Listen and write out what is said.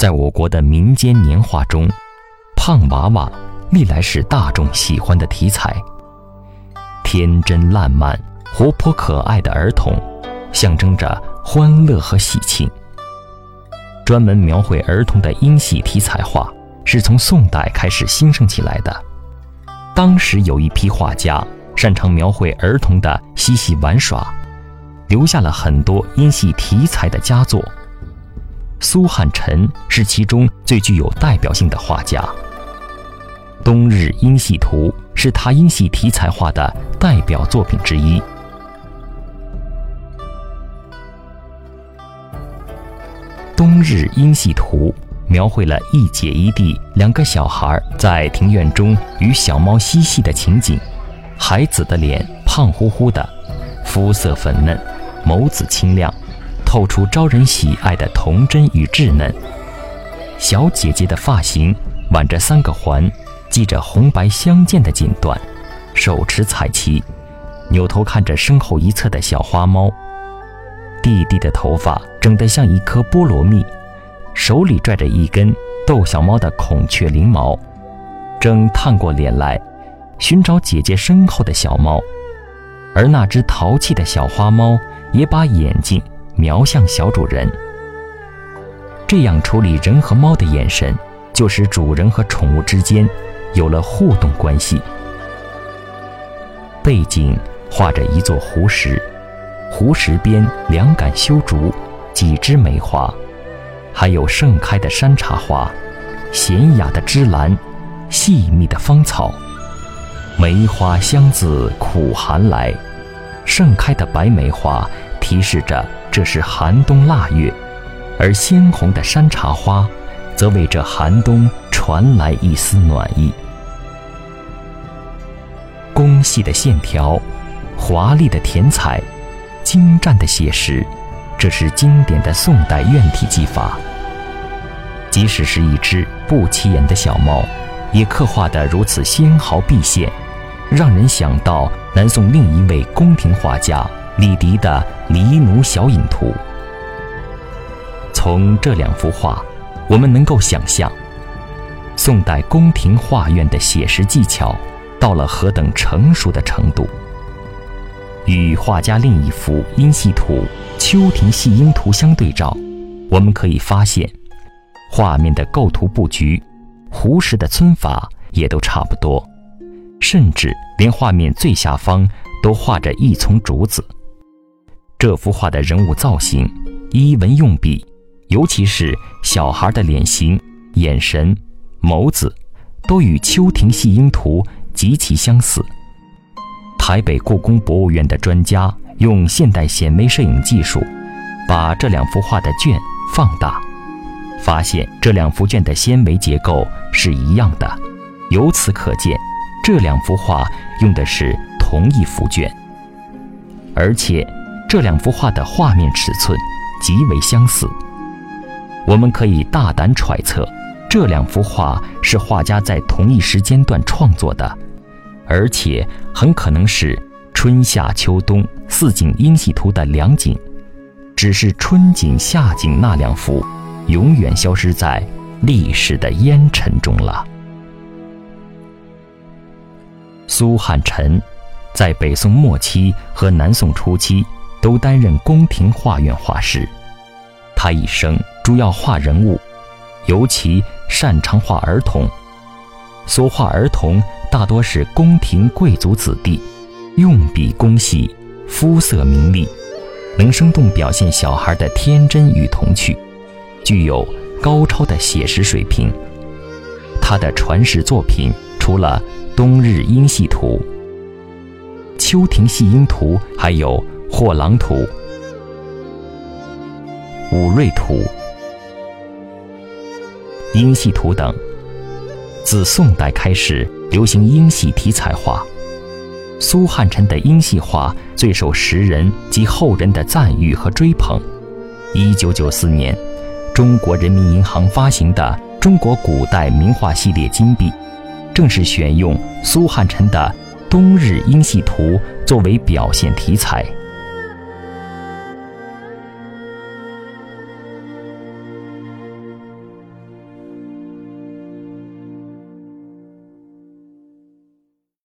在我国的民间年画中，胖娃娃历来是大众喜欢的题材。天真烂漫、活泼可爱的儿童，象征着欢乐和喜庆。专门描绘儿童的英系题材画，是从宋代开始兴盛起来的。当时有一批画家擅长描绘儿童的嬉戏玩耍，留下了很多英系题材的佳作。苏汉臣是其中最具有代表性的画家，《冬日英系图》是他英系题材画的代表作品之一。《冬日英系图》描绘了一姐一弟两个小孩在庭院中与小猫嬉戏的情景。孩子的脸胖乎乎的，肤色粉嫩，眸子清亮。透出招人喜爱的童真与稚嫩。小姐姐的发型挽着三个环，系着红白相间的锦缎，手持彩旗，扭头看着身后一侧的小花猫。弟弟的头发整得像一颗菠萝蜜，手里拽着一根逗小猫的孔雀翎毛，正探过脸来寻找姐姐身后的小猫。而那只淘气的小花猫也把眼睛。瞄向小主人，这样处理人和猫的眼神，就使主人和宠物之间有了互动关系。背景画着一座湖石，湖石边两杆修竹，几枝梅花，还有盛开的山茶花，娴雅的芝兰，细密的芳草。梅花香自苦寒来，盛开的白梅花提示着。这是寒冬腊月，而鲜红的山茶花，则为这寒冬传来一丝暖意。工细的线条，华丽的填彩，精湛的写实，这是经典的宋代院体技法。即使是一只不起眼的小猫，也刻画得如此纤毫毕现，让人想到南宋另一位宫廷画家。李迪的《黎奴小影图》，从这两幅画，我们能够想象，宋代宫廷画院的写实技巧到了何等成熟的程度。与画家另一幅阴戏图《秋庭戏莺图》相对照，我们可以发现，画面的构图布局、湖石的皴法也都差不多，甚至连画面最下方都画着一丛竹子。这幅画的人物造型、衣纹用笔，尤其是小孩的脸型、眼神、眸子，都与《秋庭戏莺图》极其相似。台北故宫博物院的专家用现代显微摄影技术，把这两幅画的卷放大，发现这两幅卷的纤维结构是一样的。由此可见，这两幅画用的是同一幅卷，而且。这两幅画的画面尺寸极为相似，我们可以大胆揣测，这两幅画是画家在同一时间段创作的，而且很可能是春夏秋冬四景阴戏图的两景，只是春景、夏景那两幅永远消失在历史的烟尘中了。苏汉臣在北宋末期和南宋初期。都担任宫廷画院画师，他一生主要画人物，尤其擅长画儿童。所画儿童大多是宫廷贵族子弟，用笔工细，肤色明丽，能生动表现小孩的天真与童趣，具有高超的写实水平。他的传世作品除了《冬日莺戏图》《秋庭戏莺图》，还有。《货郎图》《武瑞图》《英系图》等，自宋代开始流行英系题材画。苏汉臣的英系画最受时人及后人的赞誉和追捧。一九九四年，中国人民银行发行的《中国古代名画系列金币》，正是选用苏汉臣的《冬日英系图》作为表现题材。